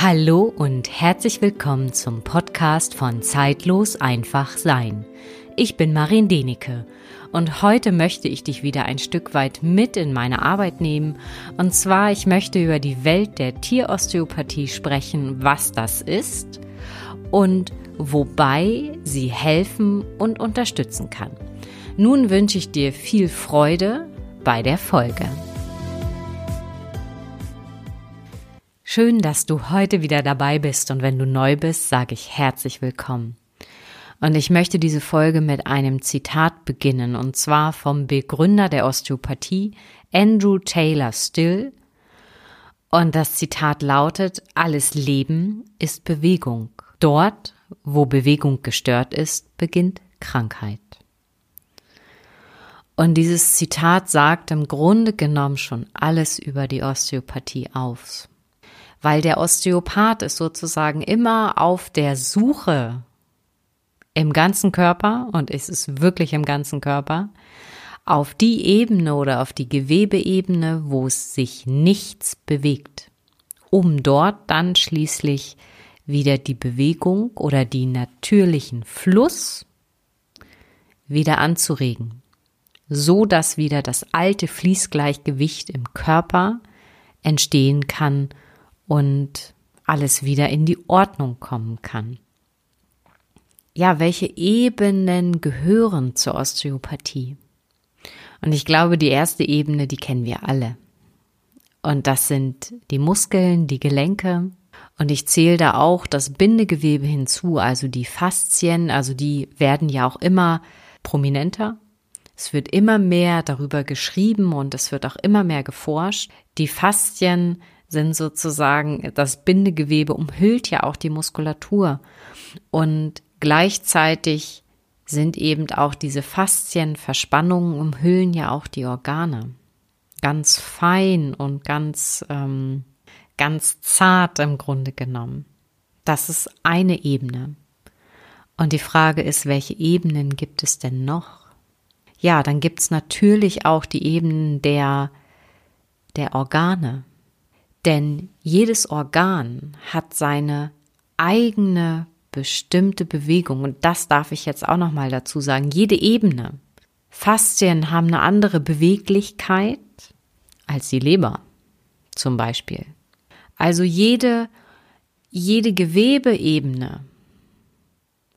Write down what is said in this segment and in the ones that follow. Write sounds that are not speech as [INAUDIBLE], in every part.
Hallo und herzlich willkommen zum Podcast von Zeitlos einfach sein. Ich bin Marin Denike und heute möchte ich dich wieder ein Stück weit mit in meine Arbeit nehmen. Und zwar, ich möchte über die Welt der Tierosteopathie sprechen, was das ist und wobei sie helfen und unterstützen kann. Nun wünsche ich dir viel Freude bei der Folge. Schön, dass du heute wieder dabei bist und wenn du neu bist, sage ich herzlich willkommen. Und ich möchte diese Folge mit einem Zitat beginnen und zwar vom Begründer der Osteopathie, Andrew Taylor Still. Und das Zitat lautet, alles Leben ist Bewegung. Dort, wo Bewegung gestört ist, beginnt Krankheit. Und dieses Zitat sagt im Grunde genommen schon alles über die Osteopathie aus weil der Osteopath ist sozusagen immer auf der Suche im ganzen Körper, und es ist wirklich im ganzen Körper, auf die Ebene oder auf die Gewebeebene, wo es sich nichts bewegt, um dort dann schließlich wieder die Bewegung oder die natürlichen Fluss wieder anzuregen, so dass wieder das alte Fließgleichgewicht im Körper entstehen kann und alles wieder in die Ordnung kommen kann. Ja, welche Ebenen gehören zur Osteopathie? Und ich glaube, die erste Ebene, die kennen wir alle. Und das sind die Muskeln, die Gelenke. Und ich zähle da auch das Bindegewebe hinzu, also die Faszien, also die werden ja auch immer prominenter. Es wird immer mehr darüber geschrieben und es wird auch immer mehr geforscht. Die Faszien sind sozusagen, das Bindegewebe umhüllt ja auch die Muskulatur und gleichzeitig sind eben auch diese Faszienverspannungen umhüllen ja auch die Organe. Ganz fein und ganz, ähm, ganz zart im Grunde genommen. Das ist eine Ebene. Und die Frage ist, welche Ebenen gibt es denn noch? Ja, dann gibt es natürlich auch die Ebenen der, der Organe. Denn jedes Organ hat seine eigene bestimmte Bewegung und das darf ich jetzt auch noch mal dazu sagen. Jede Ebene. Faszien haben eine andere Beweglichkeit als die Leber zum Beispiel. Also jede jede Gewebeebene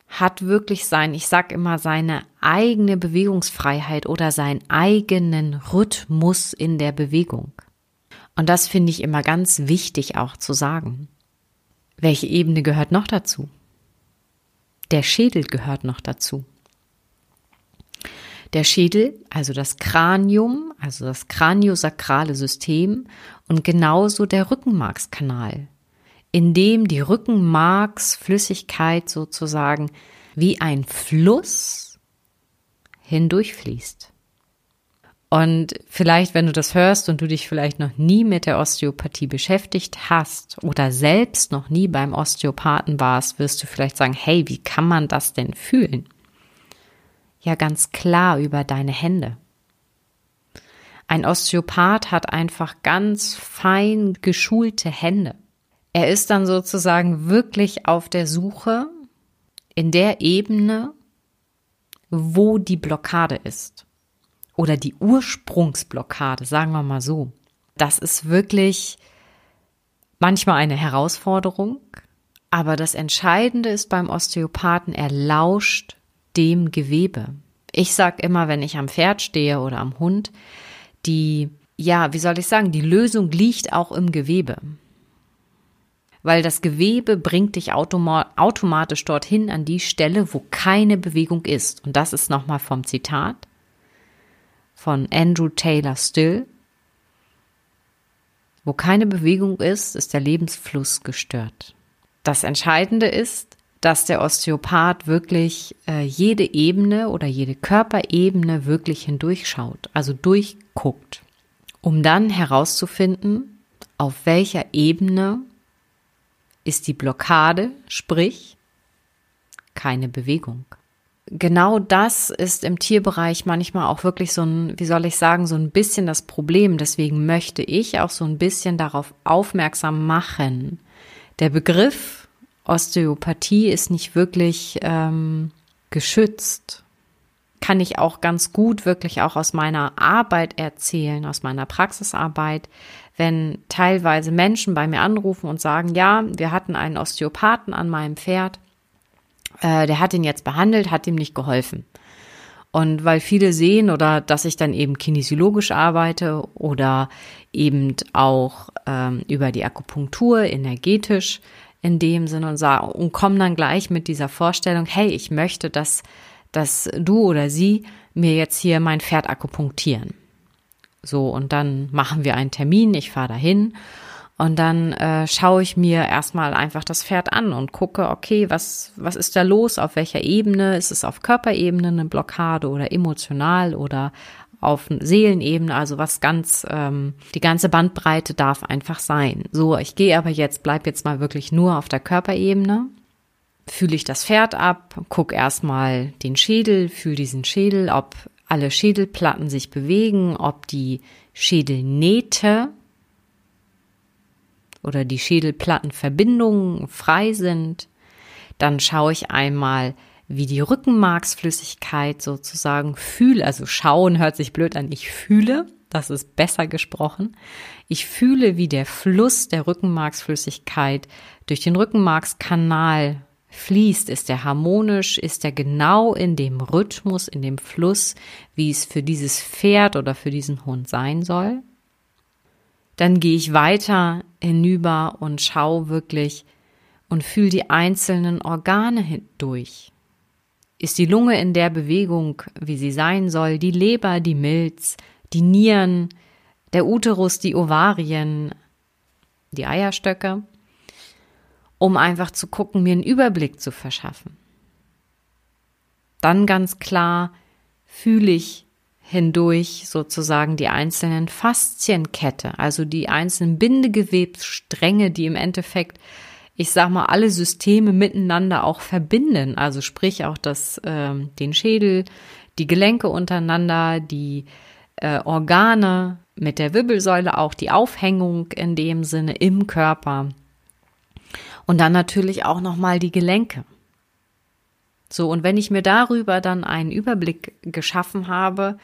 hat wirklich sein, ich sag immer, seine eigene Bewegungsfreiheit oder seinen eigenen Rhythmus in der Bewegung. Und das finde ich immer ganz wichtig auch zu sagen. Welche Ebene gehört noch dazu? Der Schädel gehört noch dazu. Der Schädel, also das Kranium, also das kraniosakrale System und genauso der Rückenmarkskanal, in dem die Rückenmarksflüssigkeit sozusagen wie ein Fluss hindurchfließt. Und vielleicht, wenn du das hörst und du dich vielleicht noch nie mit der Osteopathie beschäftigt hast oder selbst noch nie beim Osteopathen warst, wirst du vielleicht sagen, hey, wie kann man das denn fühlen? Ja, ganz klar über deine Hände. Ein Osteopath hat einfach ganz fein geschulte Hände. Er ist dann sozusagen wirklich auf der Suche in der Ebene, wo die Blockade ist oder die Ursprungsblockade, sagen wir mal so. Das ist wirklich manchmal eine Herausforderung, aber das Entscheidende ist beim Osteopathen, er lauscht dem Gewebe. Ich sag immer, wenn ich am Pferd stehe oder am Hund, die, ja, wie soll ich sagen, die Lösung liegt auch im Gewebe. Weil das Gewebe bringt dich automatisch dorthin an die Stelle, wo keine Bewegung ist. Und das ist nochmal vom Zitat von Andrew Taylor Still. Wo keine Bewegung ist, ist der Lebensfluss gestört. Das Entscheidende ist, dass der Osteopath wirklich äh, jede Ebene oder jede Körperebene wirklich hindurchschaut, also durchguckt, um dann herauszufinden, auf welcher Ebene ist die Blockade, sprich keine Bewegung genau das ist im Tierbereich manchmal auch wirklich so ein, wie soll ich sagen, so ein bisschen das Problem. Deswegen möchte ich auch so ein bisschen darauf aufmerksam machen, der Begriff Osteopathie ist nicht wirklich ähm, geschützt. Kann ich auch ganz gut wirklich auch aus meiner Arbeit erzählen, aus meiner Praxisarbeit, wenn teilweise Menschen bei mir anrufen und sagen, ja, wir hatten einen Osteopathen an meinem Pferd, äh, der hat ihn jetzt behandelt, hat ihm nicht geholfen. Und weil viele sehen oder dass ich dann eben kinesiologisch arbeite oder eben auch ähm, über die Akupunktur energetisch in dem Sinne und sagen und kommen dann gleich mit dieser Vorstellung, hey, ich möchte, dass, dass du oder sie mir jetzt hier mein Pferd akupunktieren. So, und dann machen wir einen Termin, ich fahre dahin und dann äh, schaue ich mir erstmal einfach das Pferd an und gucke, okay, was, was ist da los, auf welcher Ebene? Ist es auf Körperebene eine Blockade oder emotional oder auf Seelenebene, also was ganz, ähm, die ganze Bandbreite darf einfach sein. So, ich gehe aber jetzt, bleib jetzt mal wirklich nur auf der Körperebene. Fühle ich das Pferd ab, guck erstmal den Schädel, fühle diesen Schädel, ob alle Schädelplatten sich bewegen, ob die Schädelnähte oder die Schädelplattenverbindungen frei sind. Dann schaue ich einmal, wie die Rückenmarksflüssigkeit sozusagen fühle. Also schauen hört sich blöd an. Ich fühle, das ist besser gesprochen. Ich fühle, wie der Fluss der Rückenmarksflüssigkeit durch den Rückenmarkskanal fließt. Ist der harmonisch? Ist er genau in dem Rhythmus, in dem Fluss, wie es für dieses Pferd oder für diesen Hund sein soll? Dann gehe ich weiter hinüber und schaue wirklich und fühle die einzelnen Organe durch. Ist die Lunge in der Bewegung, wie sie sein soll, die Leber, die Milz, die Nieren, der Uterus, die Ovarien, die Eierstöcke, um einfach zu gucken, mir einen Überblick zu verschaffen. Dann ganz klar fühle ich hindurch sozusagen die einzelnen Faszienkette, also die einzelnen Bindegewebsstränge, die im Endeffekt, ich sag mal, alle Systeme miteinander auch verbinden. Also sprich auch das, äh, den Schädel, die Gelenke untereinander, die äh, Organe mit der Wirbelsäule, auch die Aufhängung in dem Sinne im Körper. Und dann natürlich auch nochmal die Gelenke. So, und wenn ich mir darüber dann einen Überblick geschaffen habe,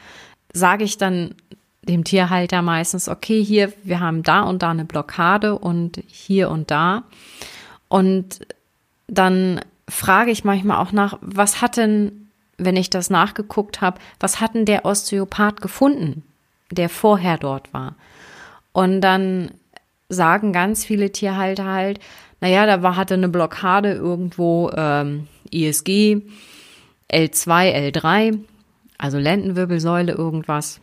sage ich dann dem Tierhalter meistens, okay, hier, wir haben da und da eine Blockade und hier und da. Und dann frage ich manchmal auch nach, was hat denn, wenn ich das nachgeguckt habe, was hat denn der Osteopath gefunden, der vorher dort war? Und dann sagen ganz viele Tierhalter halt, naja, da war, hatte eine Blockade irgendwo ähm, ISG, L2, L3, also Lendenwirbelsäule irgendwas.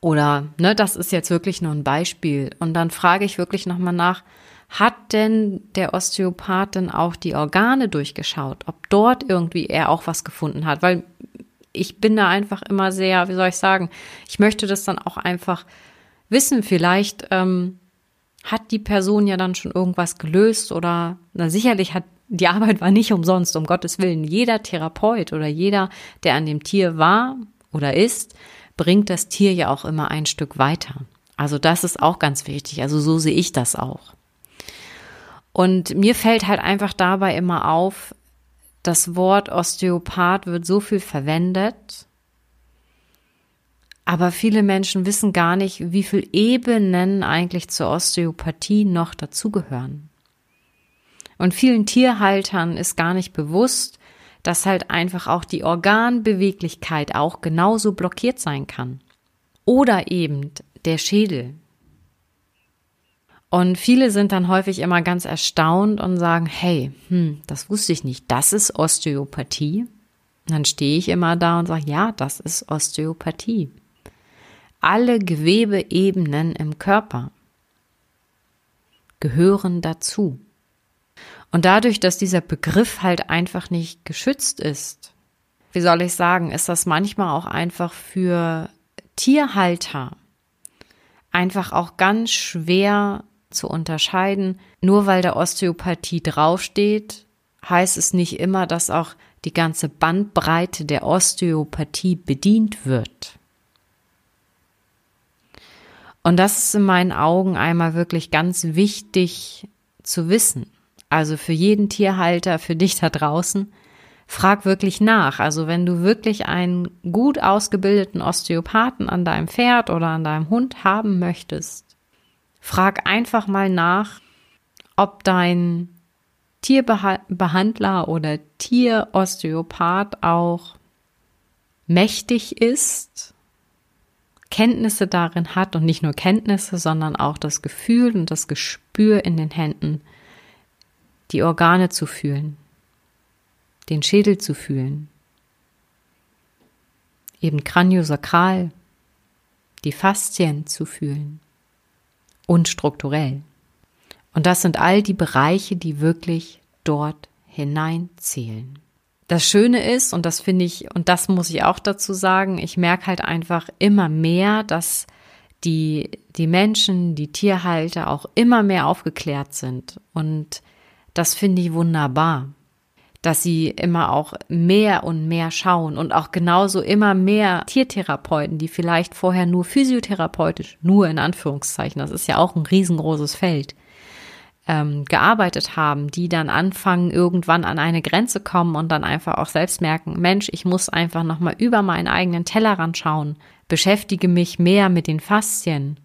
Oder, ne, das ist jetzt wirklich nur ein Beispiel. Und dann frage ich wirklich nochmal nach, hat denn der Osteopath denn auch die Organe durchgeschaut? Ob dort irgendwie er auch was gefunden hat? Weil ich bin da einfach immer sehr, wie soll ich sagen, ich möchte das dann auch einfach wissen. Vielleicht ähm, hat die Person ja dann schon irgendwas gelöst oder na sicherlich hat die Arbeit war nicht umsonst, um Gottes Willen. Jeder Therapeut oder jeder, der an dem Tier war oder ist, bringt das Tier ja auch immer ein Stück weiter. Also das ist auch ganz wichtig. Also so sehe ich das auch. Und mir fällt halt einfach dabei immer auf, das Wort Osteopath wird so viel verwendet, aber viele Menschen wissen gar nicht, wie viele Ebenen eigentlich zur Osteopathie noch dazugehören. Und vielen Tierhaltern ist gar nicht bewusst, dass halt einfach auch die Organbeweglichkeit auch genauso blockiert sein kann. Oder eben der Schädel. Und viele sind dann häufig immer ganz erstaunt und sagen, hey, hm, das wusste ich nicht, das ist Osteopathie. Und dann stehe ich immer da und sage, ja, das ist Osteopathie. Alle Gewebeebenen im Körper gehören dazu. Und dadurch, dass dieser Begriff halt einfach nicht geschützt ist, wie soll ich sagen, ist das manchmal auch einfach für Tierhalter einfach auch ganz schwer zu unterscheiden. Nur weil da Osteopathie draufsteht, heißt es nicht immer, dass auch die ganze Bandbreite der Osteopathie bedient wird. Und das ist in meinen Augen einmal wirklich ganz wichtig zu wissen. Also für jeden Tierhalter, für dich da draußen, frag wirklich nach. Also wenn du wirklich einen gut ausgebildeten Osteopathen an deinem Pferd oder an deinem Hund haben möchtest, frag einfach mal nach, ob dein Tierbehandler oder Tierosteopath auch mächtig ist, Kenntnisse darin hat und nicht nur Kenntnisse, sondern auch das Gefühl und das Gespür in den Händen, die Organe zu fühlen, den Schädel zu fühlen, eben kraniosakral, die Faszien zu fühlen und strukturell. Und das sind all die Bereiche, die wirklich dort hineinzählen. Das Schöne ist, und das finde ich, und das muss ich auch dazu sagen, ich merke halt einfach immer mehr, dass die, die Menschen, die Tierhalter auch immer mehr aufgeklärt sind. Und das finde ich wunderbar, dass sie immer auch mehr und mehr schauen und auch genauso immer mehr Tiertherapeuten, die vielleicht vorher nur physiotherapeutisch, nur in Anführungszeichen, das ist ja auch ein riesengroßes Feld, ähm, gearbeitet haben, die dann anfangen, irgendwann an eine Grenze kommen und dann einfach auch selbst merken, Mensch, ich muss einfach nochmal über meinen eigenen Tellerrand schauen, beschäftige mich mehr mit den Faszien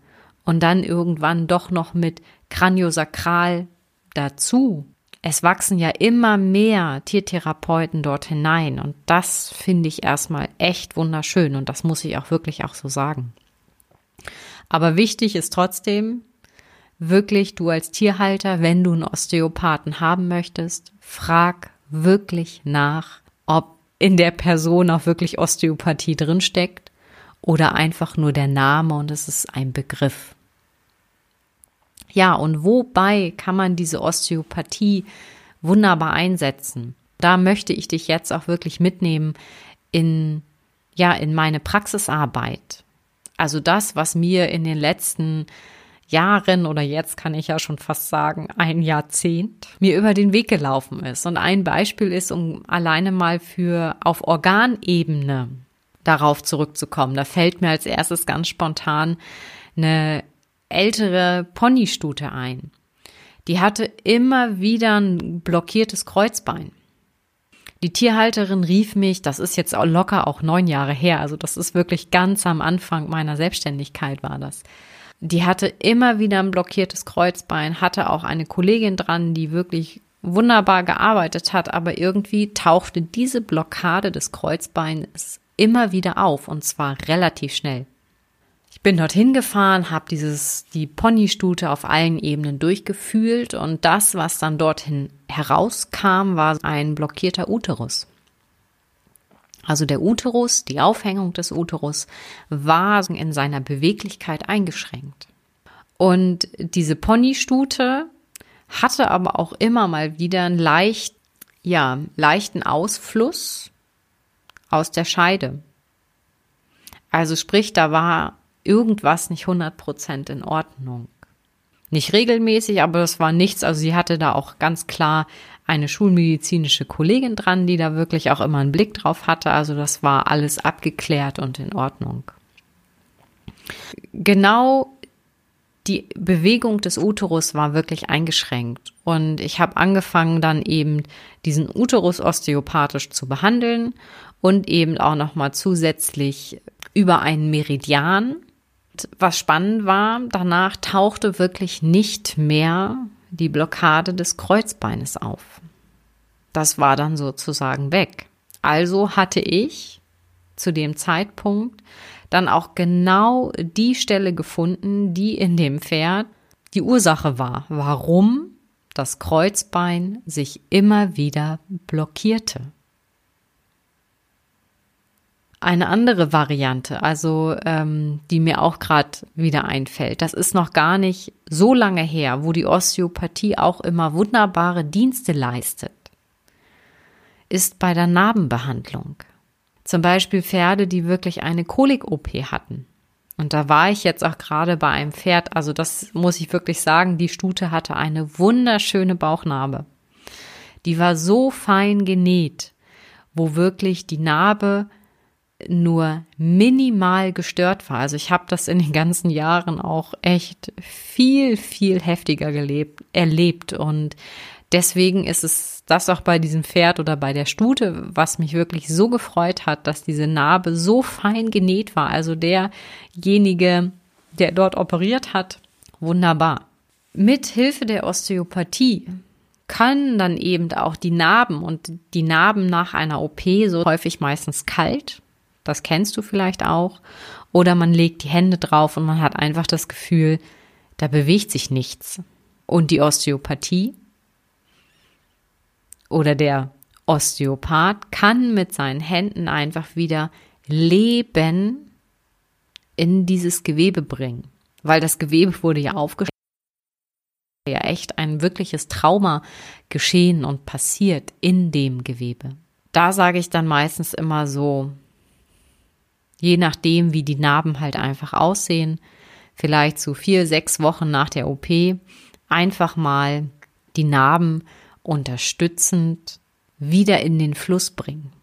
und dann irgendwann doch noch mit Kraniosakral dazu. Es wachsen ja immer mehr Tiertherapeuten dort hinein und das finde ich erstmal echt wunderschön und das muss ich auch wirklich auch so sagen. Aber wichtig ist trotzdem, wirklich du als Tierhalter, wenn du einen Osteopathen haben möchtest, frag wirklich nach, ob in der Person auch wirklich Osteopathie drinsteckt oder einfach nur der Name und es ist ein Begriff. Ja, und wobei kann man diese Osteopathie wunderbar einsetzen? Da möchte ich dich jetzt auch wirklich mitnehmen in, ja, in meine Praxisarbeit. Also das, was mir in den letzten Jahren oder jetzt kann ich ja schon fast sagen, ein Jahrzehnt mir über den Weg gelaufen ist. Und ein Beispiel ist, um alleine mal für auf Organebene darauf zurückzukommen. Da fällt mir als erstes ganz spontan eine ältere Ponystute ein. Die hatte immer wieder ein blockiertes Kreuzbein. Die Tierhalterin rief mich, das ist jetzt locker auch neun Jahre her, also das ist wirklich ganz am Anfang meiner Selbstständigkeit war das die hatte immer wieder ein blockiertes Kreuzbein, hatte auch eine Kollegin dran, die wirklich wunderbar gearbeitet hat, aber irgendwie tauchte diese Blockade des Kreuzbeins immer wieder auf und zwar relativ schnell. Bin dorthin gefahren, habe dieses die Ponystute auf allen Ebenen durchgefühlt und das, was dann dorthin herauskam, war ein blockierter Uterus. Also der Uterus, die Aufhängung des Uterus war in seiner Beweglichkeit eingeschränkt. Und diese Ponystute hatte aber auch immer mal wieder einen leicht, ja, leichten Ausfluss aus der Scheide. Also sprich, da war irgendwas nicht 100% in Ordnung. Nicht regelmäßig, aber das war nichts. Also sie hatte da auch ganz klar eine schulmedizinische Kollegin dran, die da wirklich auch immer einen Blick drauf hatte. Also das war alles abgeklärt und in Ordnung. Genau die Bewegung des Uterus war wirklich eingeschränkt und ich habe angefangen dann eben diesen Uterus osteopathisch zu behandeln und eben auch noch mal zusätzlich über einen Meridian. Was spannend war, danach tauchte wirklich nicht mehr die Blockade des Kreuzbeines auf. Das war dann sozusagen weg. Also hatte ich zu dem Zeitpunkt dann auch genau die Stelle gefunden, die in dem Pferd die Ursache war, warum das Kreuzbein sich immer wieder blockierte. Eine andere Variante, also ähm, die mir auch gerade wieder einfällt, das ist noch gar nicht so lange her, wo die Osteopathie auch immer wunderbare Dienste leistet, ist bei der Narbenbehandlung. Zum Beispiel Pferde, die wirklich eine Kolik-OP hatten. Und da war ich jetzt auch gerade bei einem Pferd, also das muss ich wirklich sagen, die Stute hatte eine wunderschöne Bauchnarbe. Die war so fein genäht, wo wirklich die Narbe nur minimal gestört war. Also ich habe das in den ganzen Jahren auch echt viel, viel heftiger gelebt, erlebt. Und deswegen ist es das auch bei diesem Pferd oder bei der Stute, was mich wirklich so gefreut hat, dass diese Narbe so fein genäht war. Also derjenige, der dort operiert hat, wunderbar. Mit Hilfe der Osteopathie können dann eben auch die Narben und die Narben nach einer OP so häufig meistens kalt. Das kennst du vielleicht auch. Oder man legt die Hände drauf und man hat einfach das Gefühl, da bewegt sich nichts. Und die Osteopathie oder der Osteopath kann mit seinen Händen einfach wieder Leben in dieses Gewebe bringen, weil das Gewebe wurde ja aufgestellt ja echt ein wirkliches Trauma geschehen und passiert in dem Gewebe. Da sage ich dann meistens immer so, je nachdem, wie die Narben halt einfach aussehen, vielleicht so vier, sechs Wochen nach der OP, einfach mal die Narben unterstützend wieder in den Fluss bringen.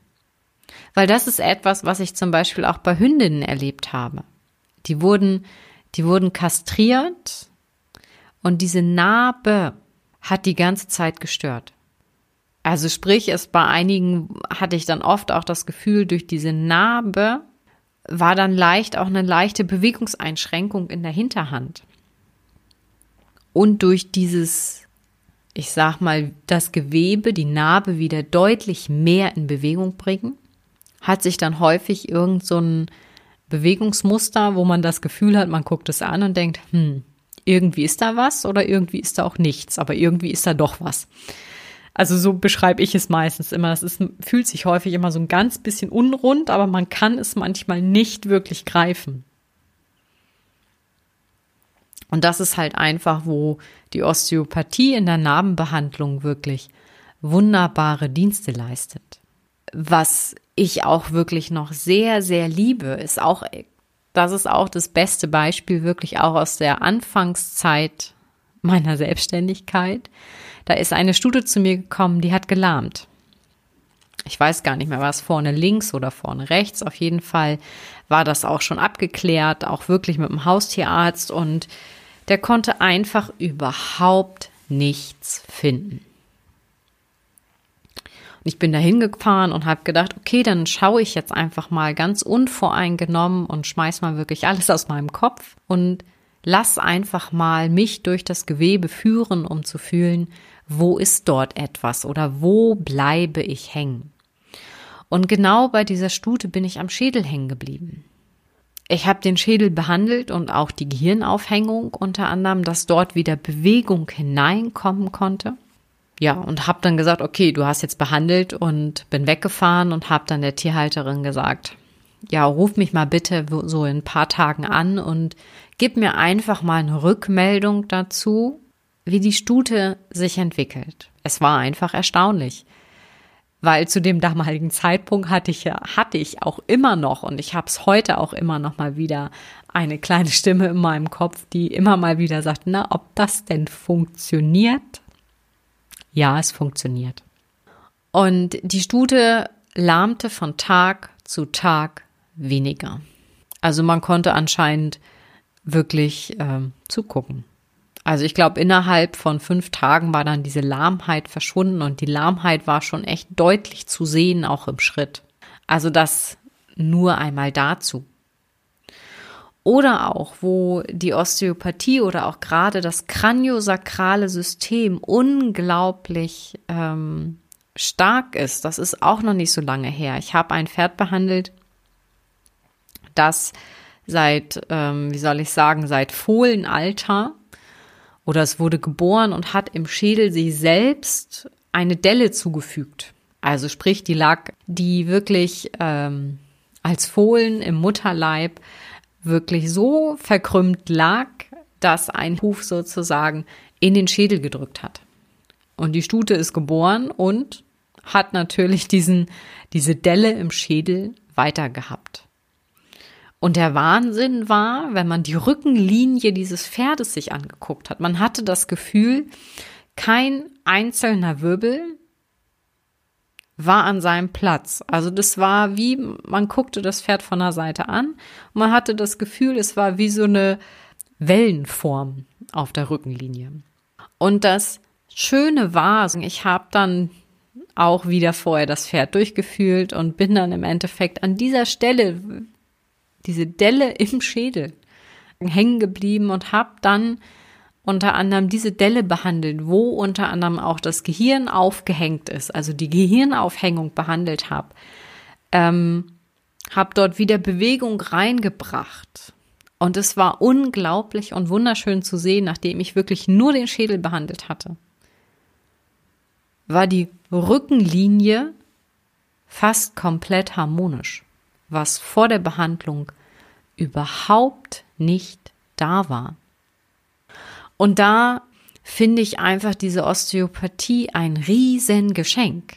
Weil das ist etwas, was ich zum Beispiel auch bei Hündinnen erlebt habe. Die wurden, die wurden kastriert und diese Narbe hat die ganze Zeit gestört. Also sprich, es bei einigen hatte ich dann oft auch das Gefühl, durch diese Narbe war dann leicht auch eine leichte Bewegungseinschränkung in der Hinterhand. Und durch dieses, ich sag mal, das Gewebe, die Narbe wieder deutlich mehr in Bewegung bringen, hat sich dann häufig irgend so ein Bewegungsmuster, wo man das Gefühl hat, man guckt es an und denkt, hm, irgendwie ist da was oder irgendwie ist da auch nichts, aber irgendwie ist da doch was. Also so beschreibe ich es meistens immer. Es fühlt sich häufig immer so ein ganz bisschen unrund, aber man kann es manchmal nicht wirklich greifen. Und das ist halt einfach, wo die Osteopathie in der Narbenbehandlung wirklich wunderbare Dienste leistet. Was ich auch wirklich noch sehr, sehr liebe, ist auch das ist auch das beste Beispiel wirklich auch aus der Anfangszeit meiner Selbstständigkeit. Da ist eine Stute zu mir gekommen, die hat gelahmt. Ich weiß gar nicht mehr, war es vorne links oder vorne rechts. Auf jeden Fall war das auch schon abgeklärt, auch wirklich mit dem Haustierarzt und der konnte einfach überhaupt nichts finden. Und ich bin da hingefahren und habe gedacht, okay, dann schaue ich jetzt einfach mal ganz unvoreingenommen und schmeiß mal wirklich alles aus meinem Kopf und lass einfach mal mich durch das Gewebe führen, um zu fühlen, wo ist dort etwas oder wo bleibe ich hängen. Und genau bei dieser Stute bin ich am Schädel hängen geblieben. Ich habe den Schädel behandelt und auch die Gehirnaufhängung unter anderem, dass dort wieder Bewegung hineinkommen konnte. Ja, und habe dann gesagt, okay, du hast jetzt behandelt und bin weggefahren und habe dann der Tierhalterin gesagt, ja, ruf mich mal bitte so in ein paar Tagen an und gib mir einfach mal eine Rückmeldung dazu, wie die Stute sich entwickelt. Es war einfach erstaunlich, weil zu dem damaligen Zeitpunkt hatte ich ja hatte ich auch immer noch und ich habe es heute auch immer noch mal wieder eine kleine Stimme in meinem Kopf, die immer mal wieder sagt, na, ob das denn funktioniert? Ja, es funktioniert. Und die Stute lahmte von Tag zu Tag weniger. Also man konnte anscheinend wirklich ähm, zugucken. Also ich glaube, innerhalb von fünf Tagen war dann diese Lahmheit verschwunden und die Lahmheit war schon echt deutlich zu sehen, auch im Schritt. Also das nur einmal dazu. Oder auch, wo die Osteopathie oder auch gerade das kraniosakrale System unglaublich ähm, stark ist. Das ist auch noch nicht so lange her. Ich habe ein Pferd behandelt, das seit, ähm, wie soll ich sagen, seit Fohlenalter oder es wurde geboren und hat im Schädel sich selbst eine Delle zugefügt. Also sprich, die lag, die wirklich ähm, als Fohlen im Mutterleib wirklich so verkrümmt lag, dass ein Huf sozusagen in den Schädel gedrückt hat. Und die Stute ist geboren und hat natürlich diesen, diese Delle im Schädel weiter gehabt. Und der Wahnsinn war, wenn man die Rückenlinie dieses Pferdes sich angeguckt hat. Man hatte das Gefühl, kein einzelner Wirbel war an seinem Platz. Also das war wie, man guckte das Pferd von der Seite an man hatte das Gefühl, es war wie so eine Wellenform auf der Rückenlinie. Und das Schöne war, ich habe dann auch wieder vorher das Pferd durchgefühlt und bin dann im Endeffekt an dieser Stelle, diese Delle im Schädel, hängen geblieben und habe dann unter anderem diese Delle behandelt, wo unter anderem auch das Gehirn aufgehängt ist, also die Gehirnaufhängung behandelt habe. Ähm, habe dort wieder Bewegung reingebracht. Und es war unglaublich und wunderschön zu sehen, nachdem ich wirklich nur den Schädel behandelt hatte. War die Rückenlinie fast komplett harmonisch, was vor der Behandlung überhaupt nicht da war. Und da finde ich einfach diese Osteopathie ein Riesengeschenk,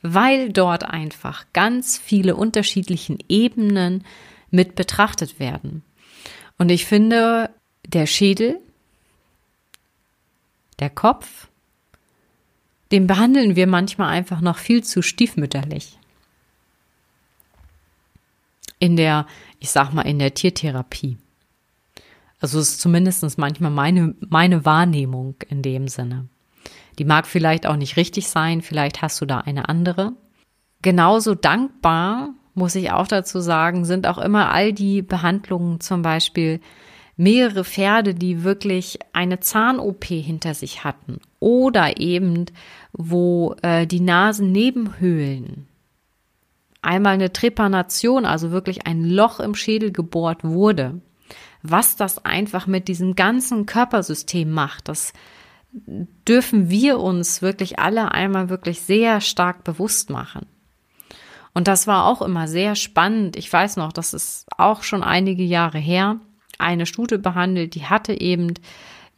weil dort einfach ganz viele unterschiedlichen Ebenen mit betrachtet werden. Und ich finde, der Schädel, der Kopf, den behandeln wir manchmal einfach noch viel zu stiefmütterlich. In der, ich sag mal, in der Tiertherapie. Also es ist zumindest manchmal meine, meine Wahrnehmung in dem Sinne. Die mag vielleicht auch nicht richtig sein, vielleicht hast du da eine andere. Genauso dankbar, muss ich auch dazu sagen, sind auch immer all die Behandlungen, zum Beispiel mehrere Pferde, die wirklich eine Zahn-OP hinter sich hatten oder eben, wo äh, die Nasennebenhöhlen einmal eine Trepanation, also wirklich ein Loch im Schädel gebohrt wurde was das einfach mit diesem ganzen Körpersystem macht. Das dürfen wir uns wirklich alle einmal wirklich sehr stark bewusst machen. Und das war auch immer sehr spannend. Ich weiß noch, das ist auch schon einige Jahre her, eine Stute behandelt, die hatte eben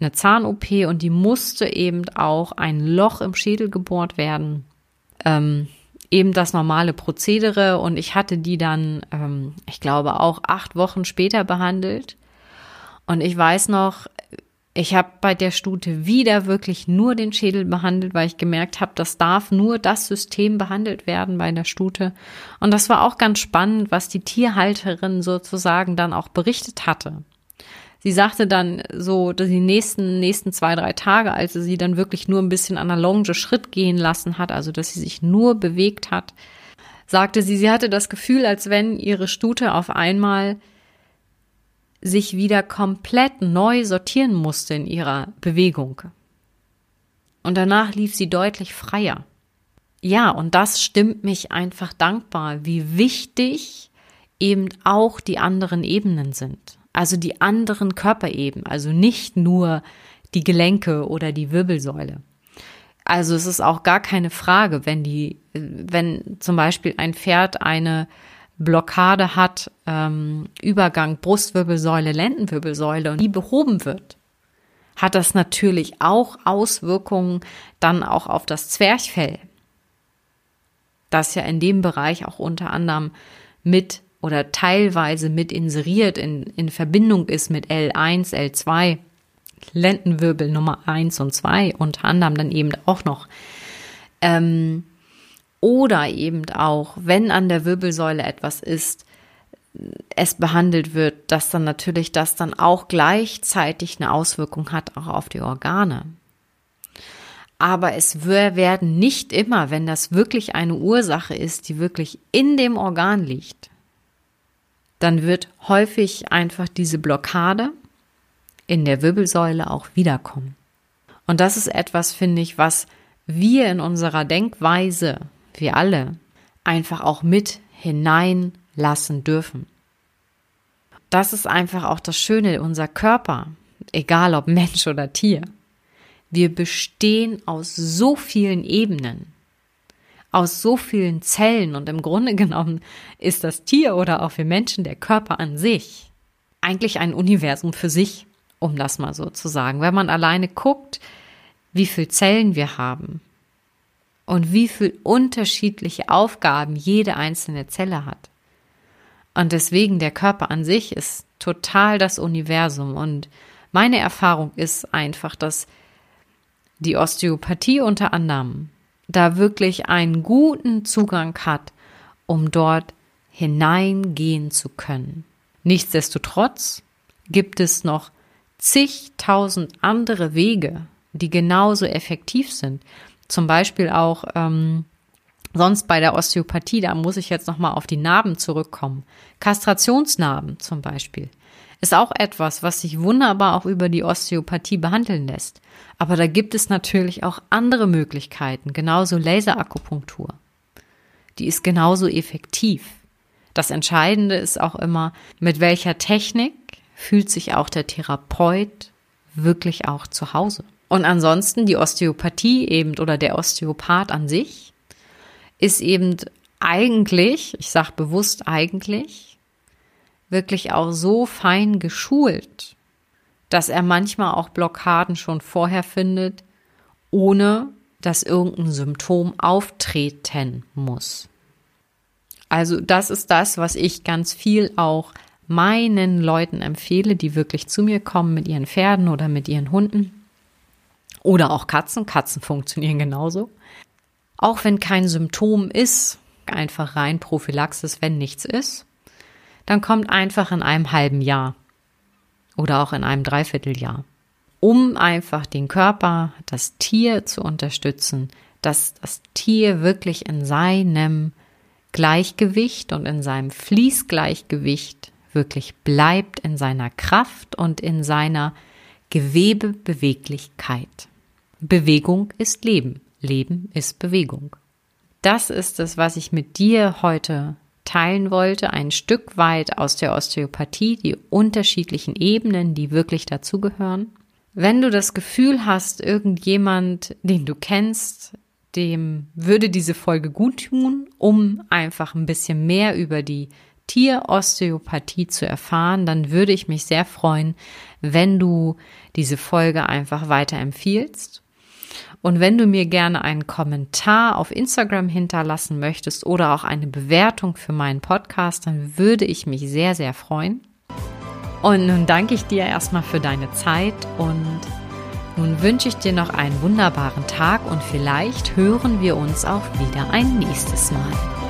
eine Zahn-OP und die musste eben auch ein Loch im Schädel gebohrt werden. Ähm, eben das normale Prozedere und ich hatte die dann, ähm, ich glaube, auch acht Wochen später behandelt. Und ich weiß noch, ich habe bei der Stute wieder wirklich nur den Schädel behandelt, weil ich gemerkt habe, das darf nur das System behandelt werden bei der Stute. Und das war auch ganz spannend, was die Tierhalterin sozusagen dann auch berichtet hatte. Sie sagte dann so, dass die nächsten, nächsten zwei, drei Tage, als sie dann wirklich nur ein bisschen an der Longe Schritt gehen lassen hat, also dass sie sich nur bewegt hat, sagte sie, sie hatte das Gefühl, als wenn ihre Stute auf einmal sich wieder komplett neu sortieren musste in ihrer Bewegung. Und danach lief sie deutlich freier. Ja, und das stimmt mich einfach dankbar, wie wichtig eben auch die anderen Ebenen sind. Also die anderen Körperebenen, also nicht nur die Gelenke oder die Wirbelsäule. Also es ist auch gar keine Frage, wenn die, wenn zum Beispiel ein Pferd eine Blockade hat, ähm, Übergang Brustwirbelsäule, Lendenwirbelsäule und die behoben wird, hat das natürlich auch Auswirkungen dann auch auf das Zwerchfell, das ja in dem Bereich auch unter anderem mit oder teilweise mit inseriert in, in Verbindung ist mit L1, L2, Lendenwirbel Nummer 1 und 2, unter anderem dann eben auch noch. Ähm, oder eben auch, wenn an der Wirbelsäule etwas ist, es behandelt wird, dass dann natürlich das dann auch gleichzeitig eine Auswirkung hat auch auf die Organe. Aber es werden nicht immer, wenn das wirklich eine Ursache ist, die wirklich in dem Organ liegt, dann wird häufig einfach diese Blockade in der Wirbelsäule auch wiederkommen. Und das ist etwas, finde ich, was wir in unserer Denkweise wir alle, einfach auch mit hineinlassen dürfen. Das ist einfach auch das Schöne, unser Körper, egal ob [LAUGHS] Mensch oder Tier. Wir bestehen aus so vielen Ebenen, aus so vielen Zellen und im Grunde [LAUGHS] genommen ist das Tier oder auch wir Menschen der Körper an sich eigentlich ein Universum für sich, um das mal so zu sagen. Wenn man alleine guckt, wie viele Zellen wir haben, und wie viel unterschiedliche Aufgaben jede einzelne Zelle hat. Und deswegen der Körper an sich ist total das Universum. Und meine Erfahrung ist einfach, dass die Osteopathie unter anderem da wirklich einen guten Zugang hat, um dort hineingehen zu können. Nichtsdestotrotz gibt es noch zigtausend andere Wege, die genauso effektiv sind. Zum Beispiel auch ähm, sonst bei der Osteopathie, da muss ich jetzt nochmal auf die Narben zurückkommen. Kastrationsnarben zum Beispiel ist auch etwas, was sich wunderbar auch über die Osteopathie behandeln lässt. Aber da gibt es natürlich auch andere Möglichkeiten, genauso Laserakupunktur. Die ist genauso effektiv. Das Entscheidende ist auch immer, mit welcher Technik fühlt sich auch der Therapeut wirklich auch zu Hause. Und ansonsten die Osteopathie eben oder der Osteopath an sich ist eben eigentlich, ich sage bewusst eigentlich, wirklich auch so fein geschult, dass er manchmal auch Blockaden schon vorher findet, ohne dass irgendein Symptom auftreten muss. Also das ist das, was ich ganz viel auch meinen Leuten empfehle, die wirklich zu mir kommen mit ihren Pferden oder mit ihren Hunden oder auch Katzen. Katzen funktionieren genauso. Auch wenn kein Symptom ist, einfach rein Prophylaxis, wenn nichts ist, dann kommt einfach in einem halben Jahr oder auch in einem Dreivierteljahr, um einfach den Körper, das Tier zu unterstützen, dass das Tier wirklich in seinem Gleichgewicht und in seinem Fließgleichgewicht wirklich bleibt in seiner Kraft und in seiner Gewebebeweglichkeit. Bewegung ist Leben. Leben ist Bewegung. Das ist es, was ich mit dir heute teilen wollte, ein Stück weit aus der Osteopathie, die unterschiedlichen Ebenen, die wirklich dazugehören. Wenn du das Gefühl hast, irgendjemand, den du kennst, dem würde diese Folge gut tun, um einfach ein bisschen mehr über die Tierosteopathie zu erfahren, dann würde ich mich sehr freuen, wenn du diese Folge einfach weiterempfiehlst. Und wenn du mir gerne einen Kommentar auf Instagram hinterlassen möchtest oder auch eine Bewertung für meinen Podcast, dann würde ich mich sehr, sehr freuen. Und nun danke ich dir erstmal für deine Zeit und nun wünsche ich dir noch einen wunderbaren Tag und vielleicht hören wir uns auch wieder ein nächstes Mal.